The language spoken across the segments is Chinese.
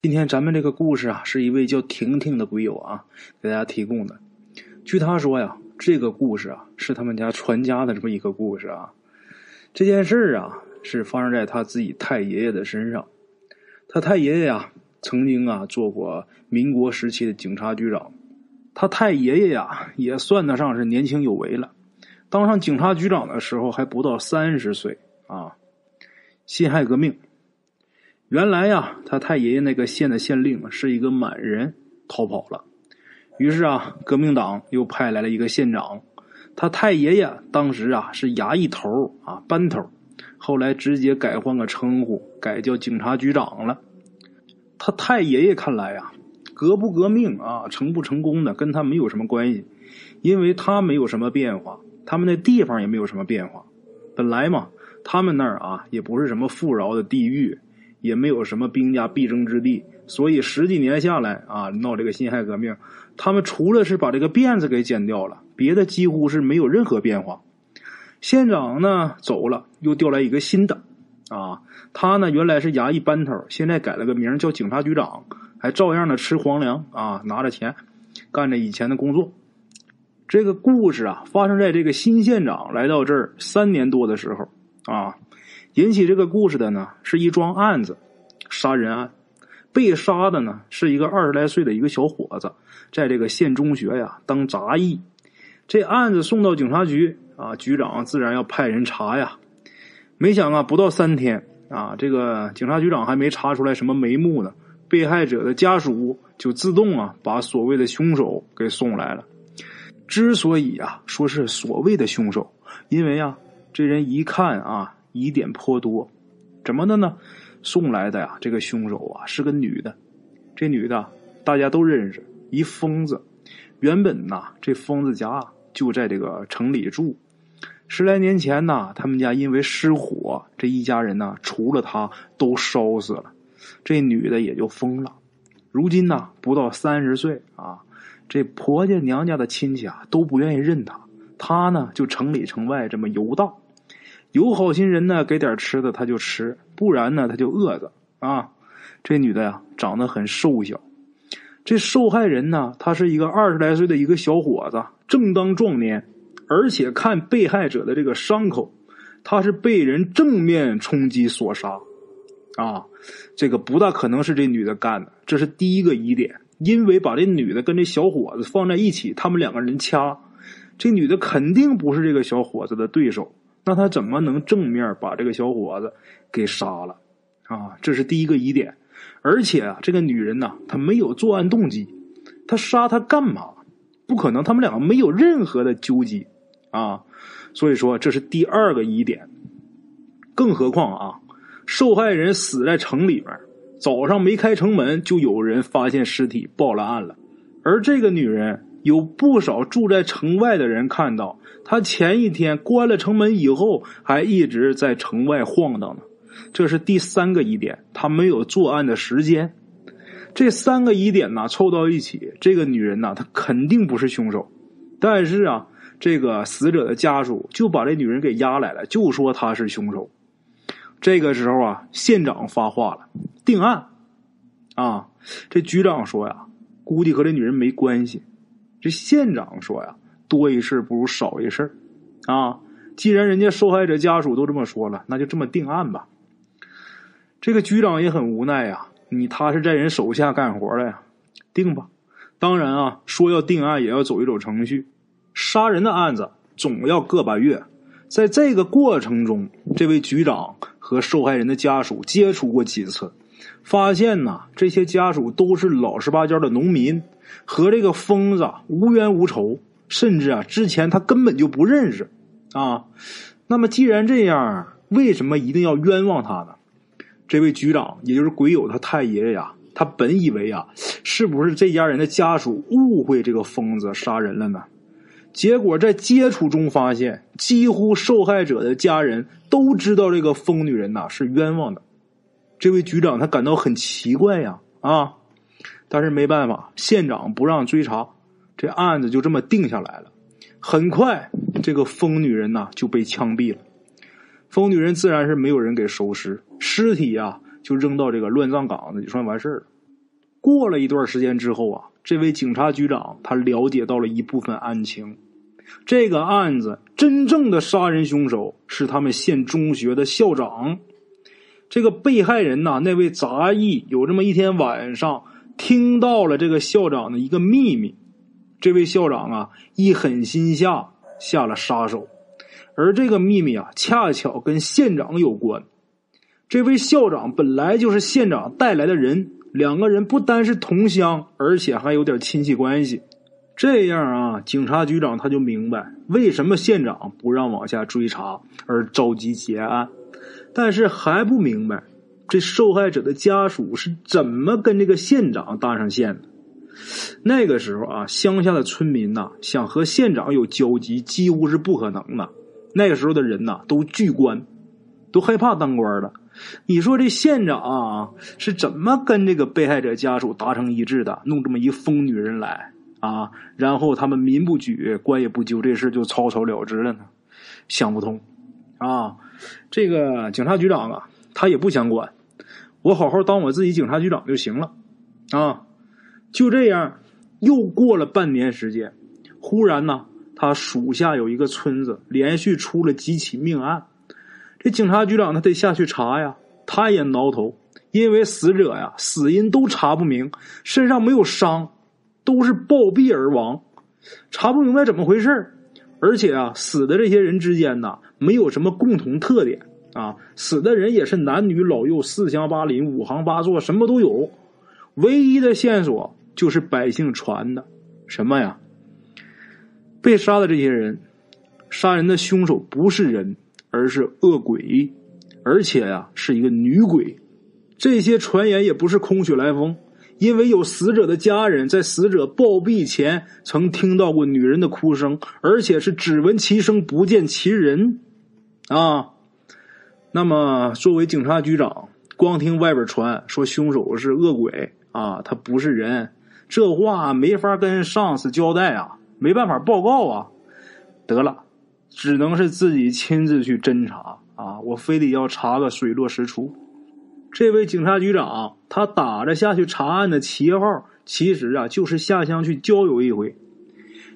今天咱们这个故事啊，是一位叫婷婷的鬼友啊给大家提供的。据他说呀，这个故事啊是他们家传家的这么一个故事啊。这件事儿啊是发生在他自己太爷爷的身上。他太爷爷呀曾经啊做过民国时期的警察局长。他太爷爷呀也算得上是年轻有为了，当上警察局长的时候还不到三十岁啊。辛亥革命。原来呀，他太爷爷那个县的县令是一个满人，逃跑了。于是啊，革命党又派来了一个县长。他太爷爷当时啊是衙役头啊班头，后来直接改换个称呼，改叫警察局长了。他太爷爷看来呀，革不革命啊，成不成功的跟他没有什么关系，因为他没有什么变化，他们那地方也没有什么变化。本来嘛，他们那儿啊也不是什么富饶的地域。也没有什么兵家必争之地，所以十几年下来啊，闹这个辛亥革命，他们除了是把这个辫子给剪掉了，别的几乎是没有任何变化。县长呢走了，又调来一个新的，啊，他呢原来是衙役班头，现在改了个名叫警察局长，还照样的吃皇粮啊，拿着钱，干着以前的工作。这个故事啊，发生在这个新县长来到这儿三年多的时候啊。引起这个故事的呢，是一桩案子，杀人案。被杀的呢，是一个二十来岁的一个小伙子，在这个县中学呀当杂役。这案子送到警察局啊，局长自然要派人查呀。没想啊，不到三天啊，这个警察局长还没查出来什么眉目呢，被害者的家属就自动啊把所谓的凶手给送来了。之所以啊说是所谓的凶手，因为啊这人一看啊。疑点颇多，怎么的呢？送来的呀，这个凶手啊是个女的。这女的大家都认识，一疯子。原本呐，这疯子家就在这个城里住。十来年前呐，他们家因为失火，这一家人呢，除了他都烧死了。这女的也就疯了。如今呢，不到三十岁啊，这婆家娘家的亲戚啊都不愿意认她。她呢，就城里城外这么游荡。有好心人呢，给点吃的他就吃，不然呢他就饿着啊。这女的呀，长得很瘦小。这受害人呢，他是一个二十来岁的一个小伙子，正当壮年，而且看被害者的这个伤口，他是被人正面冲击所杀啊。这个不大可能是这女的干的，这是第一个疑点。因为把这女的跟这小伙子放在一起，他们两个人掐，这女的肯定不是这个小伙子的对手。那他怎么能正面把这个小伙子给杀了？啊，这是第一个疑点。而且啊，这个女人呢，她没有作案动机，她杀他干嘛？不可能，他们两个没有任何的纠集啊。所以说，这是第二个疑点。更何况啊，受害人死在城里面，早上没开城门，就有人发现尸体报了案了。而这个女人。有不少住在城外的人看到，他前一天关了城门以后，还一直在城外晃荡呢。这是第三个疑点，他没有作案的时间。这三个疑点呢，凑到一起，这个女人呢，她肯定不是凶手。但是啊，这个死者的家属就把这女人给押来了，就说她是凶手。这个时候啊，县长发话了，定案。啊，这局长说呀，估计和这女人没关系。这县长说呀：“多一事不如少一事啊！既然人家受害者家属都这么说了，那就这么定案吧。”这个局长也很无奈呀，你他是在人手下干活的呀，定吧。当然啊，说要定案也要走一走程序。杀人的案子总要个把月，在这个过程中，这位局长和受害人的家属接触过几次，发现呐，这些家属都是老实巴交的农民。和这个疯子无冤无仇，甚至啊，之前他根本就不认识啊。那么既然这样，为什么一定要冤枉他呢？这位局长，也就是鬼友他太爷爷呀，他本以为啊，是不是这家人的家属误会这个疯子杀人了呢？结果在接触中发现，几乎受害者的家人都知道这个疯女人呐是冤枉的。这位局长他感到很奇怪呀，啊。但是没办法，县长不让追查，这案子就这么定下来了。很快，这个疯女人呐就被枪毙了。疯女人自然是没有人给收尸，尸体呀就扔到这个乱葬岗子，就算完事儿了。过了一段时间之后啊，这位警察局长他了解到了一部分案情。这个案子真正的杀人凶手是他们县中学的校长。这个被害人呐，那位杂役有这么一天晚上听到了这个校长的一个秘密。这位校长啊，一狠心下下了杀手，而这个秘密啊，恰巧跟县长有关。这位校长本来就是县长带来的人，两个人不单是同乡，而且还有点亲戚关系。这样啊，警察局长他就明白为什么县长不让往下追查，而着急结案。但是还不明白，这受害者的家属是怎么跟这个县长搭上线的。那个时候啊，乡下的村民呐，想和县长有交集，几乎是不可能的。那个时候的人呐，都惧官，都害怕当官的。你说这县长啊，是怎么跟这个被害者家属达成一致的，弄这么一疯女人来啊？然后他们民不举，官也不究，这事就草草了之了呢？想不通啊！这个警察局长啊，他也不想管，我好好当我自己警察局长就行了啊！就这样，又过了半年时间，忽然呢，他属下有一个村子连续出了几起命案，这警察局长他得下去查呀，他也挠头，因为死者呀死因都查不明，身上没有伤，都是暴毙而亡，查不明白怎么回事而且啊，死的这些人之间呢，没有什么共同特点啊，死的人也是男女老幼、四乡八邻、五行八作，什么都有，唯一的线索。就是百姓传的，什么呀？被杀的这些人，杀人的凶手不是人，而是恶鬼，而且呀是一个女鬼。这些传言也不是空穴来风，因为有死者的家人在死者暴毙前曾听到过女人的哭声，而且是只闻其声不见其人啊。那么，作为警察局长，光听外边传说凶手是恶鬼啊，他不是人。这话没法跟上司交代啊，没办法报告啊，得了，只能是自己亲自去侦查啊！我非得要查个水落石出。这位警察局长，他打着下去查案的旗号，其实啊就是下乡去郊游一回。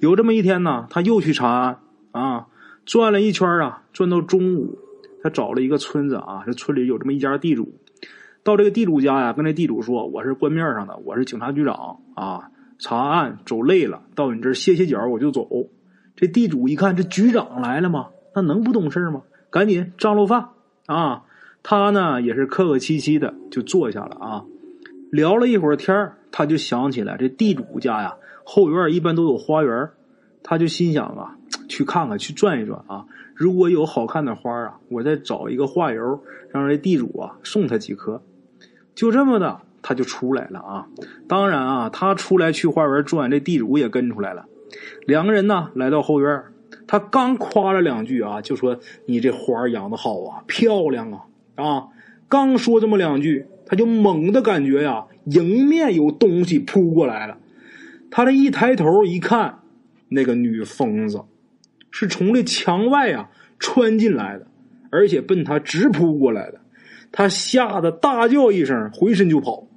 有这么一天呢，他又去查案啊，转了一圈啊，转到中午，他找了一个村子啊，这村里有这么一家地主。到这个地主家呀，跟这地主说：“我是官面上的，我是警察局长啊，查案走累了，到你这儿歇歇脚，我就走。”这地主一看，这局长来了吗？那能不懂事吗？赶紧张罗饭啊！他呢也是客客气气的就坐下了啊，聊了一会儿天他就想起来这地主家呀后院一般都有花园，他就心想啊，去看看，去转一转啊，如果有好看的花啊，我再找一个画油，让这地主啊送他几颗。就这么的，他就出来了啊！当然啊，他出来去花园转，这地主也跟出来了。两个人呢，来到后院，他刚夸了两句啊，就说：“你这花养的好啊，漂亮啊！”啊，刚说这么两句，他就猛的感觉呀，迎面有东西扑过来了。他这一抬头一看，那个女疯子是从这墙外啊穿进来的，而且奔他直扑过来的。他吓得大叫一声，回身就跑。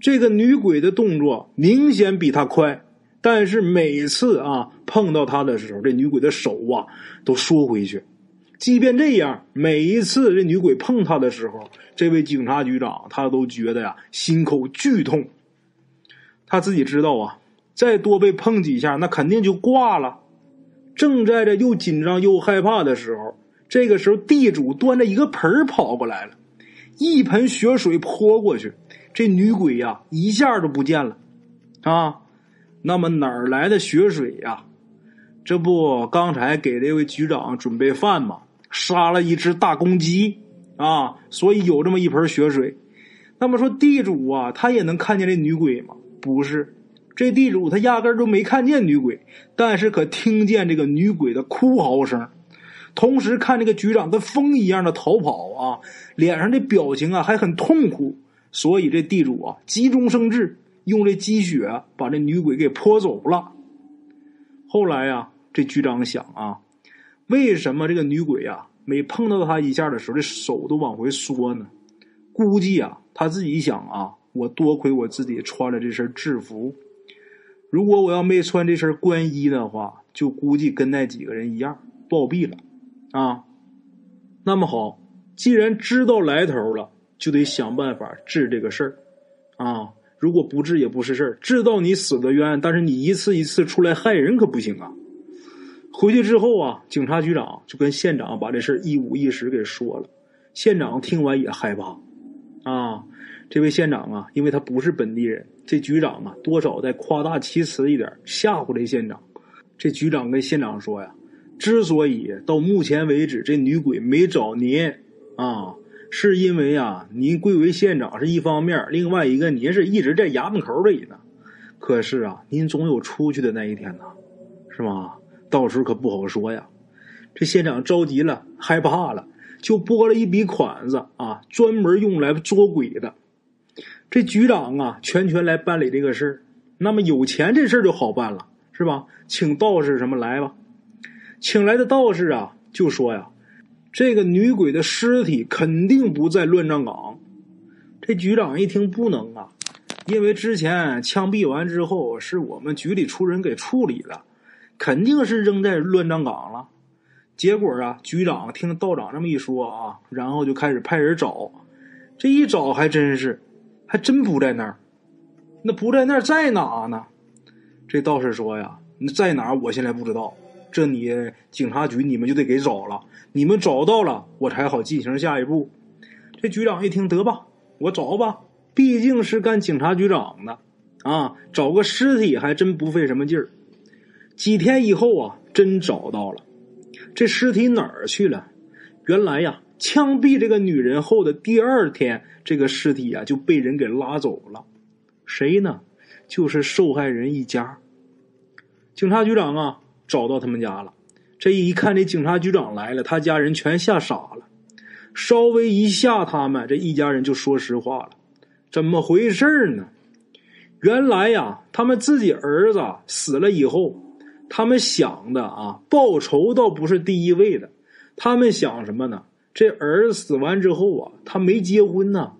这个女鬼的动作明显比他快，但是每次啊碰到他的时候，这女鬼的手啊都缩回去。即便这样，每一次这女鬼碰他的时候，这位警察局长他都觉得呀心口剧痛。他自己知道啊，再多被碰几下，那肯定就挂了。正在这又紧张又害怕的时候，这个时候地主端着一个盆跑过来了。一盆血水泼过去，这女鬼呀一下就不见了，啊，那么哪儿来的血水呀？这不刚才给这位局长准备饭吗？杀了一只大公鸡啊，所以有这么一盆血水。那么说地主啊，他也能看见这女鬼吗？不是，这地主他压根就没看见女鬼，但是可听见这个女鬼的哭嚎声。同时看这个局长跟风一样的逃跑啊，脸上的表情啊还很痛苦，所以这地主啊急中生智，用这积血把这女鬼给泼走了。后来呀，这局长想啊，为什么这个女鬼啊每碰到他一下的时候，这手都往回缩呢？估计啊他自己想啊，我多亏我自己穿了这身制服，如果我要没穿这身官衣的话，就估计跟那几个人一样暴毙了啊。那么好，既然知道来头了，就得想办法治这个事儿啊。如果不治也不是事儿，知道你死的冤，但是你一次一次出来害人可不行啊。回去之后啊，警察局长就跟县长把这事一五一十给说了。县长听完也害怕，啊，这位县长啊，因为他不是本地人，这局长啊，多少再夸大其词一点吓唬这县长。这局长跟县长说呀，之所以到目前为止这女鬼没找您啊，是因为啊，您贵为县长是一方面，另外一个您是一直在衙门口里呢。可是啊，您总有出去的那一天呐，是吧？到时候可不好说呀，这县长着急了，害怕了，就拨了一笔款子啊，专门用来捉鬼的。这局长啊，全权来办理这个事儿。那么有钱这事儿就好办了，是吧？请道士什么来吧？请来的道士啊，就说呀，这个女鬼的尸体肯定不在乱葬岗。这局长一听，不能啊，因为之前枪毙完之后，是我们局里出人给处理了。肯定是扔在乱葬岗了，结果啊，局长听道长这么一说啊，然后就开始派人找，这一找还真是，还真不在那儿，那不在那儿在哪呢？这道士说呀，那在哪我现在不知道，这你警察局你们就得给找了，你们找到了我才好进行下一步。这局长一听，得吧，我找吧，毕竟是干警察局长的。啊，找个尸体还真不费什么劲儿。几天以后啊，真找到了，这尸体哪儿去了？原来呀，枪毙这个女人后的第二天，这个尸体啊就被人给拉走了。谁呢？就是受害人一家。警察局长啊，找到他们家了。这一看，这警察局长来了，他家人全吓傻了。稍微一吓他们，这一家人就说实话了：怎么回事呢？原来呀，他们自己儿子死了以后。他们想的啊，报仇倒不是第一位的，他们想什么呢？这儿子死完之后啊，他没结婚呢，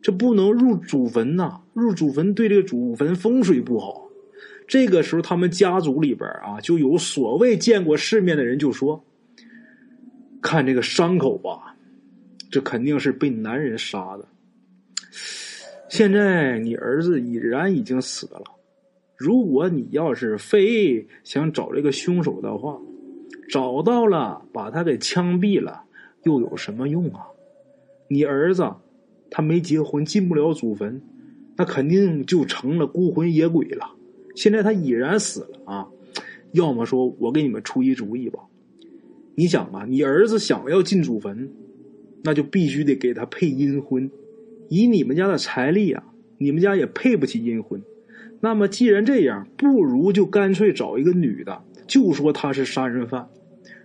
这不能入祖坟呐，入祖坟对这个祖坟风水不好。这个时候，他们家族里边啊，就有所谓见过世面的人就说：“看这个伤口吧，这肯定是被男人杀的。现在你儿子已然已经死了。”如果你要是非想找这个凶手的话，找到了把他给枪毙了，又有什么用啊？你儿子他没结婚，进不了祖坟，那肯定就成了孤魂野鬼了。现在他已然死了啊！要么说我给你们出一主意吧，你想啊，你儿子想要进祖坟，那就必须得给他配阴婚。以你们家的财力啊，你们家也配不起阴婚。那么既然这样，不如就干脆找一个女的，就说她是杀人犯，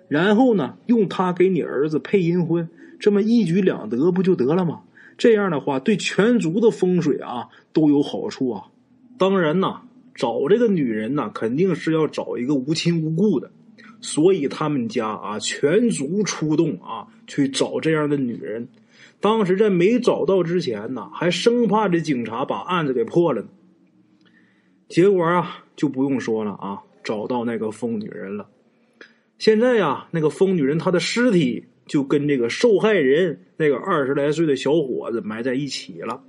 然后呢，用她给你儿子配阴婚，这么一举两得，不就得了吗？这样的话，对全族的风水啊都有好处啊。当然呐，找这个女人呢，肯定是要找一个无亲无故的，所以他们家啊全族出动啊去找这样的女人。当时在没找到之前呢，还生怕这警察把案子给破了呢。结果啊，就不用说了啊，找到那个疯女人了。现在呀，那个疯女人她的尸体就跟这个受害人那个二十来岁的小伙子埋在一起了。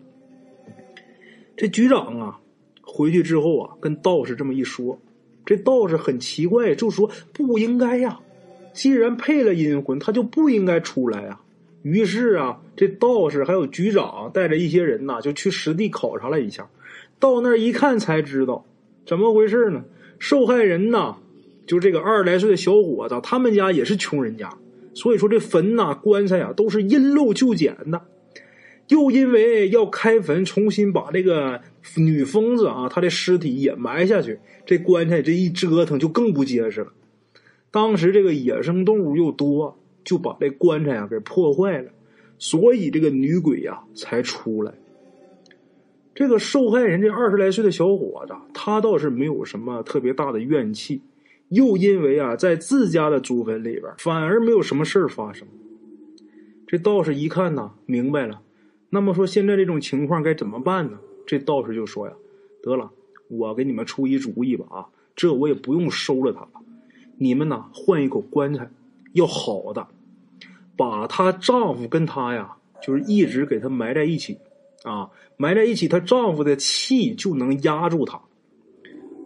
这局长啊，回去之后啊，跟道士这么一说，这道士很奇怪，就说不应该呀，既然配了阴魂，他就不应该出来啊。于是啊，这道士还有局长带着一些人呐，就去实地考察了一下。到那儿一看，才知道怎么回事呢？受害人呐，就这个二十来岁的小伙子，他们家也是穷人家，所以说这坟呐、棺材啊，都是因陋就简的。又因为要开坟，重新把这个女疯子啊，她的尸体也埋下去，这棺材这一折腾就更不结实了。当时这个野生动物又多，就把这棺材啊给破坏了，所以这个女鬼呀才出来。这个受害人这二十来岁的小伙子，他倒是没有什么特别大的怨气，又因为啊，在自家的祖坟里边，反而没有什么事儿发生。这道士一看呐，明白了。那么说，现在这种情况该怎么办呢？这道士就说呀：“得了，我给你们出一主意吧啊，这我也不用收了他了，你们呢换一口棺材，要好的，把她丈夫跟她呀，就是一直给她埋在一起啊，埋在一起，她丈夫的气就能压住她。”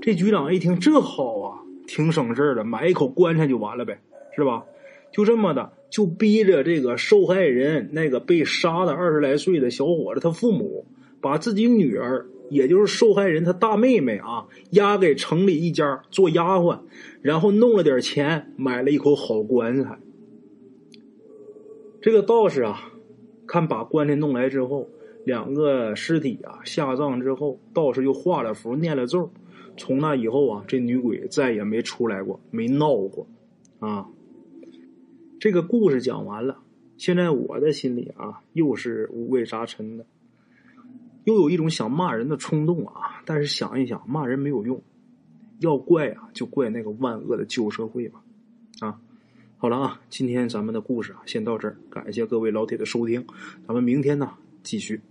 这局长一听，这好啊，挺省事的，买一口棺材就完了呗，是吧？就这么的，就逼着这个受害人那个被杀的二十来岁的小伙子他父母，把自己女儿，也就是受害人他大妹妹啊，押给城里一家做丫鬟，然后弄了点钱，买了一口好棺材。这个道士啊，看把棺材弄来之后，两个尸体啊下葬之后，道士又画了符，念了咒。从那以后啊，这女鬼再也没出来过，没闹过，啊。这个故事讲完了，现在我的心里啊，又是五味杂陈的，又有一种想骂人的冲动啊。但是想一想，骂人没有用，要怪啊，就怪那个万恶的旧社会吧。啊，好了啊，今天咱们的故事啊，先到这儿，感谢各位老铁的收听，咱们明天呢继续。